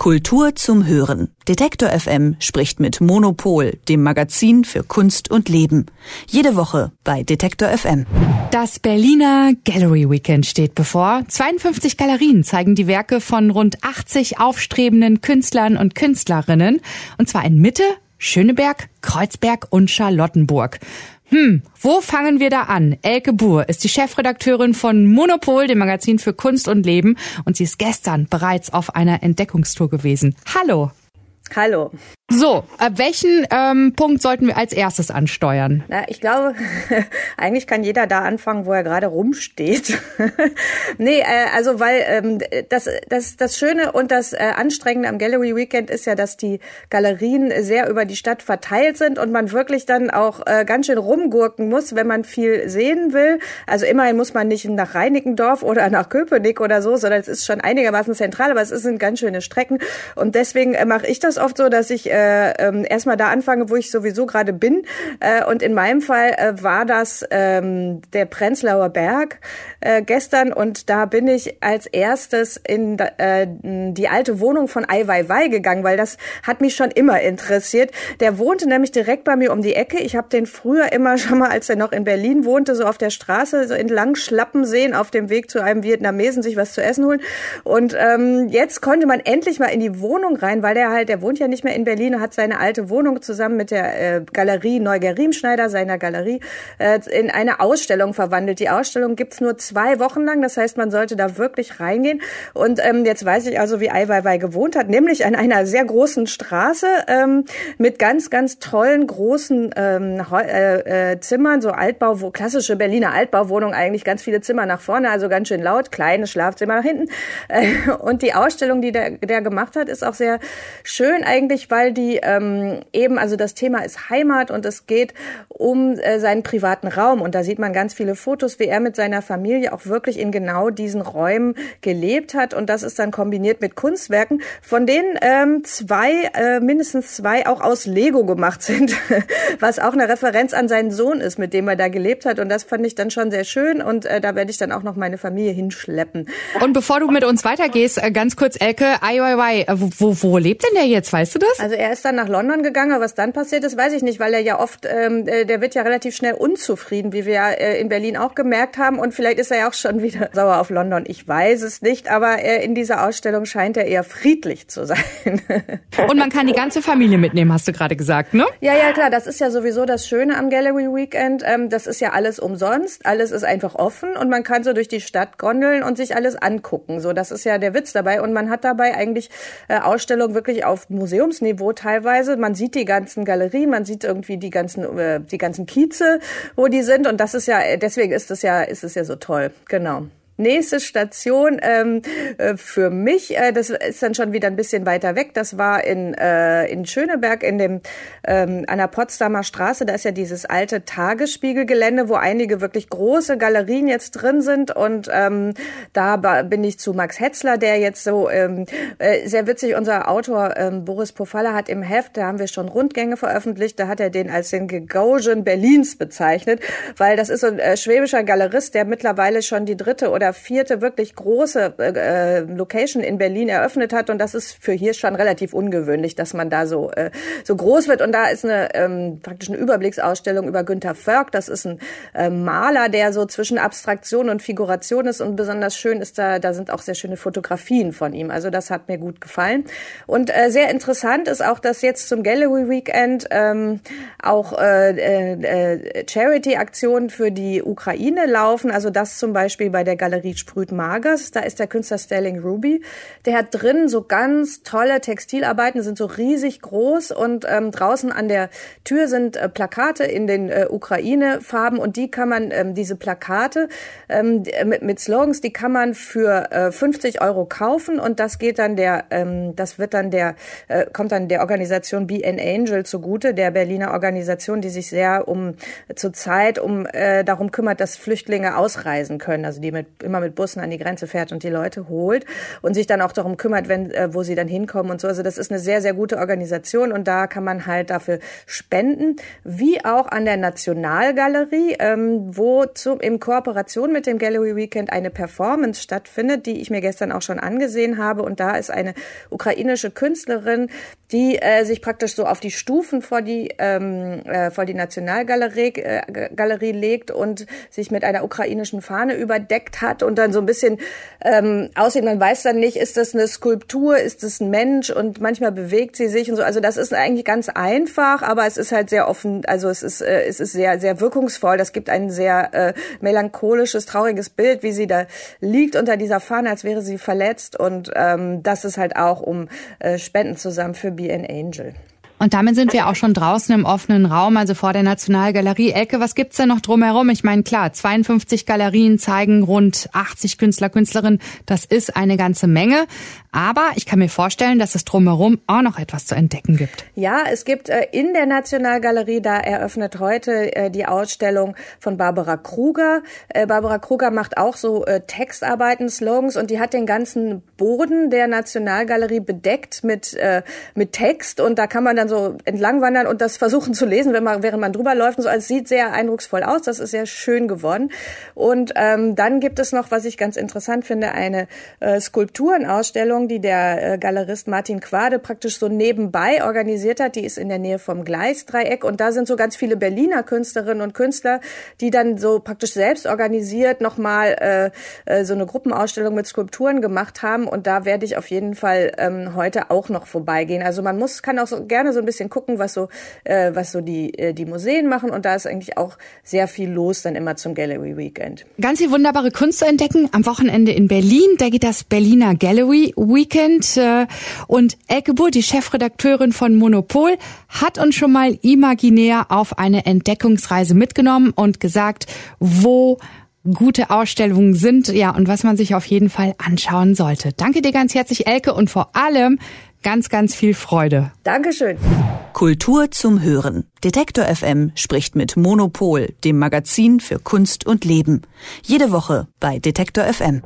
Kultur zum Hören. Detektor FM spricht mit Monopol, dem Magazin für Kunst und Leben. Jede Woche bei Detektor FM. Das Berliner Gallery Weekend steht bevor. 52 Galerien zeigen die Werke von rund 80 aufstrebenden Künstlern und Künstlerinnen. Und zwar in Mitte, Schöneberg, Kreuzberg und Charlottenburg. Hm, wo fangen wir da an? Elke Buhr ist die Chefredakteurin von Monopol, dem Magazin für Kunst und Leben, und sie ist gestern bereits auf einer Entdeckungstour gewesen. Hallo. Hallo. So, ab welchen ähm, Punkt sollten wir als erstes ansteuern? Na, ich glaube, eigentlich kann jeder da anfangen, wo er gerade rumsteht. nee, äh, also weil ähm, das, das, das Schöne und das äh, Anstrengende am Gallery Weekend ist ja, dass die Galerien sehr über die Stadt verteilt sind und man wirklich dann auch äh, ganz schön rumgurken muss, wenn man viel sehen will. Also immerhin muss man nicht nach Reinickendorf oder nach Köpenick oder so, sondern es ist schon einigermaßen zentral, aber es sind ganz schöne Strecken. Und deswegen äh, mache ich das oft so, dass ich äh, äh, erstmal da anfange, wo ich sowieso gerade bin. Äh, und in meinem Fall äh, war das ähm, der Prenzlauer Berg äh, gestern und da bin ich als erstes in äh, die alte Wohnung von Ai Weiwei gegangen, weil das hat mich schon immer interessiert. Der wohnte nämlich direkt bei mir um die Ecke. Ich habe den früher immer schon mal, als er noch in Berlin wohnte, so auf der Straße so entlang schlappen sehen, auf dem Weg zu einem Vietnamesen sich was zu essen holen. Und ähm, jetzt konnte man endlich mal in die Wohnung rein, weil der halt, der wohnt ja nicht mehr in Berlin, hat seine alte Wohnung zusammen mit der äh, Galerie Neuger Riemschneider, seiner Galerie, äh, in eine Ausstellung verwandelt. Die Ausstellung gibt's nur zwei Wochen lang, das heißt, man sollte da wirklich reingehen. Und ähm, jetzt weiß ich also, wie Ai Weiwei gewohnt hat, nämlich an einer sehr großen Straße ähm, mit ganz, ganz tollen großen ähm, äh, äh, Zimmern, so Altbau, wo klassische Berliner Altbauwohnung, eigentlich ganz viele Zimmer nach vorne, also ganz schön laut, kleines Schlafzimmer nach hinten. Äh, und die Ausstellung, die der, der gemacht hat, ist auch sehr schön eigentlich, weil die ähm, eben, also das Thema ist Heimat und es geht um äh, seinen privaten Raum. Und da sieht man ganz viele Fotos, wie er mit seiner Familie auch wirklich in genau diesen Räumen gelebt hat. Und das ist dann kombiniert mit Kunstwerken, von denen ähm, zwei, äh, mindestens zwei auch aus Lego gemacht sind, was auch eine Referenz an seinen Sohn ist, mit dem er da gelebt hat. Und das fand ich dann schon sehr schön. Und äh, da werde ich dann auch noch meine Familie hinschleppen. Und bevor du mit uns weitergehst, äh, ganz kurz, Elke, wo, wo, wo lebt denn der jetzt? Weißt du das? Also er ist dann nach London gegangen, aber was dann passiert ist, weiß ich nicht, weil er ja oft, ähm, äh, der wird ja relativ schnell unzufrieden, wie wir ja äh, in Berlin auch gemerkt haben. Und vielleicht ist er ja auch schon wieder sauer auf London. Ich weiß es nicht, aber äh, in dieser Ausstellung scheint er eher friedlich zu sein. Und man kann die ganze Familie mitnehmen, hast du gerade gesagt, ne? Ja, ja, klar. Das ist ja sowieso das Schöne am Gallery Weekend. Ähm, das ist ja alles umsonst. Alles ist einfach offen und man kann so durch die Stadt gondeln und sich alles angucken. So, das ist ja der Witz dabei. Und man hat dabei eigentlich äh, Ausstellungen wirklich auf Museumsniveau teilweise. Man sieht die ganzen Galerien, man sieht irgendwie die ganzen, äh, die ganzen Kieze, wo die sind. Und das ist ja, deswegen ist es ja, ist es ja so toll. Genau. Nächste Station ähm, äh, für mich, äh, das ist dann schon wieder ein bisschen weiter weg. Das war in, äh, in Schöneberg in dem ähm, an der Potsdamer Straße. Da ist ja dieses alte Tagesspiegelgelände, wo einige wirklich große Galerien jetzt drin sind. Und ähm, da bin ich zu Max Hetzler, der jetzt so ähm, äh, sehr witzig, unser Autor ähm, Boris Pofalla hat im Heft, da haben wir schon Rundgänge veröffentlicht, da hat er den als den Gagaugen Berlins bezeichnet, weil das ist so ein äh, schwäbischer Galerist, der mittlerweile schon die dritte oder vierte wirklich große äh, äh, Location in Berlin eröffnet hat und das ist für hier schon relativ ungewöhnlich, dass man da so äh, so groß wird und da ist eine ähm, praktisch Überblicksausstellung über Günter Förg. Das ist ein äh, Maler, der so zwischen Abstraktion und Figuration ist und besonders schön ist da da sind auch sehr schöne Fotografien von ihm. Also das hat mir gut gefallen und äh, sehr interessant ist auch, dass jetzt zum Gallery Weekend ähm, auch äh, äh, Charity-Aktionen für die Ukraine laufen. Also das zum Beispiel bei der Galerie Galerie Sprüht Magers. Da ist der Künstler Sterling Ruby. Der hat drin so ganz tolle Textilarbeiten, sind so riesig groß und ähm, draußen an der Tür sind äh, Plakate in den äh, Ukraine-Farben und die kann man, ähm, diese Plakate ähm, mit, mit Slogans, die kann man für äh, 50 Euro kaufen und das geht dann der, ähm, das wird dann der, äh, kommt dann der Organisation Be an Angel zugute, der Berliner Organisation, die sich sehr um zur Zeit um äh, darum kümmert, dass Flüchtlinge ausreisen können, also die mit immer mit Bussen an die Grenze fährt und die Leute holt und sich dann auch darum kümmert, wenn, äh, wo sie dann hinkommen und so. Also das ist eine sehr, sehr gute Organisation und da kann man halt dafür spenden, wie auch an der Nationalgalerie, ähm, wo zum, in Kooperation mit dem Gallery Weekend eine Performance stattfindet, die ich mir gestern auch schon angesehen habe. Und da ist eine ukrainische Künstlerin, die äh, sich praktisch so auf die Stufen vor die ähm, äh, vor die Nationalgalerie äh, Galerie legt und sich mit einer ukrainischen Fahne überdeckt hat und dann so ein bisschen ähm, aussieht. Man weiß dann nicht, ist das eine Skulptur, ist das ein Mensch und manchmal bewegt sie sich und so. Also das ist eigentlich ganz einfach, aber es ist halt sehr offen. Also es ist äh, es ist sehr sehr wirkungsvoll. Das gibt ein sehr äh, melancholisches, trauriges Bild, wie sie da liegt unter dieser Fahne, als wäre sie verletzt und ähm, das ist halt auch um äh, Spenden zusammen für Be an Angel. Und damit sind wir auch schon draußen im offenen Raum, also vor der Nationalgalerie. Elke, was gibt's denn noch drumherum? Ich meine, klar, 52 Galerien zeigen rund 80 Künstler, Künstlerinnen. Das ist eine ganze Menge. Aber ich kann mir vorstellen, dass es drumherum auch noch etwas zu entdecken gibt. Ja, es gibt äh, in der Nationalgalerie, da eröffnet heute äh, die Ausstellung von Barbara Kruger. Äh, Barbara Kruger macht auch so Textarbeiten, Slogans und die hat den ganzen Boden der Nationalgalerie bedeckt mit, mit Text und da kann man dann so entlang wandern und das versuchen zu lesen, wenn man, während man drüber läuft und so. Also es sieht sehr eindrucksvoll aus. Das ist sehr schön geworden. Und ähm, dann gibt es noch, was ich ganz interessant finde, eine äh, Skulpturenausstellung, die der äh, Galerist Martin Quade praktisch so nebenbei organisiert hat. Die ist in der Nähe vom Gleisdreieck und da sind so ganz viele Berliner Künstlerinnen und Künstler, die dann so praktisch selbst organisiert nochmal äh, äh, so eine Gruppenausstellung mit Skulpturen gemacht haben. Und da werde ich auf jeden Fall ähm, heute auch noch vorbeigehen. Also man muss, kann auch so gerne so ein bisschen gucken, was so, äh, was so die, äh, die Museen machen. Und da ist eigentlich auch sehr viel los dann immer zum Gallery Weekend. Ganz viel wunderbare Kunst zu entdecken. Am Wochenende in Berlin, da geht das Berliner Gallery Weekend. Äh, und Elke Buhr, die Chefredakteurin von Monopol, hat uns schon mal imaginär auf eine Entdeckungsreise mitgenommen und gesagt, wo gute Ausstellungen sind, ja, und was man sich auf jeden Fall anschauen sollte. Danke dir ganz herzlich, Elke, und vor allem ganz, ganz viel Freude. Dankeschön. Kultur zum Hören. Detektor FM spricht mit Monopol, dem Magazin für Kunst und Leben. Jede Woche bei Detektor FM.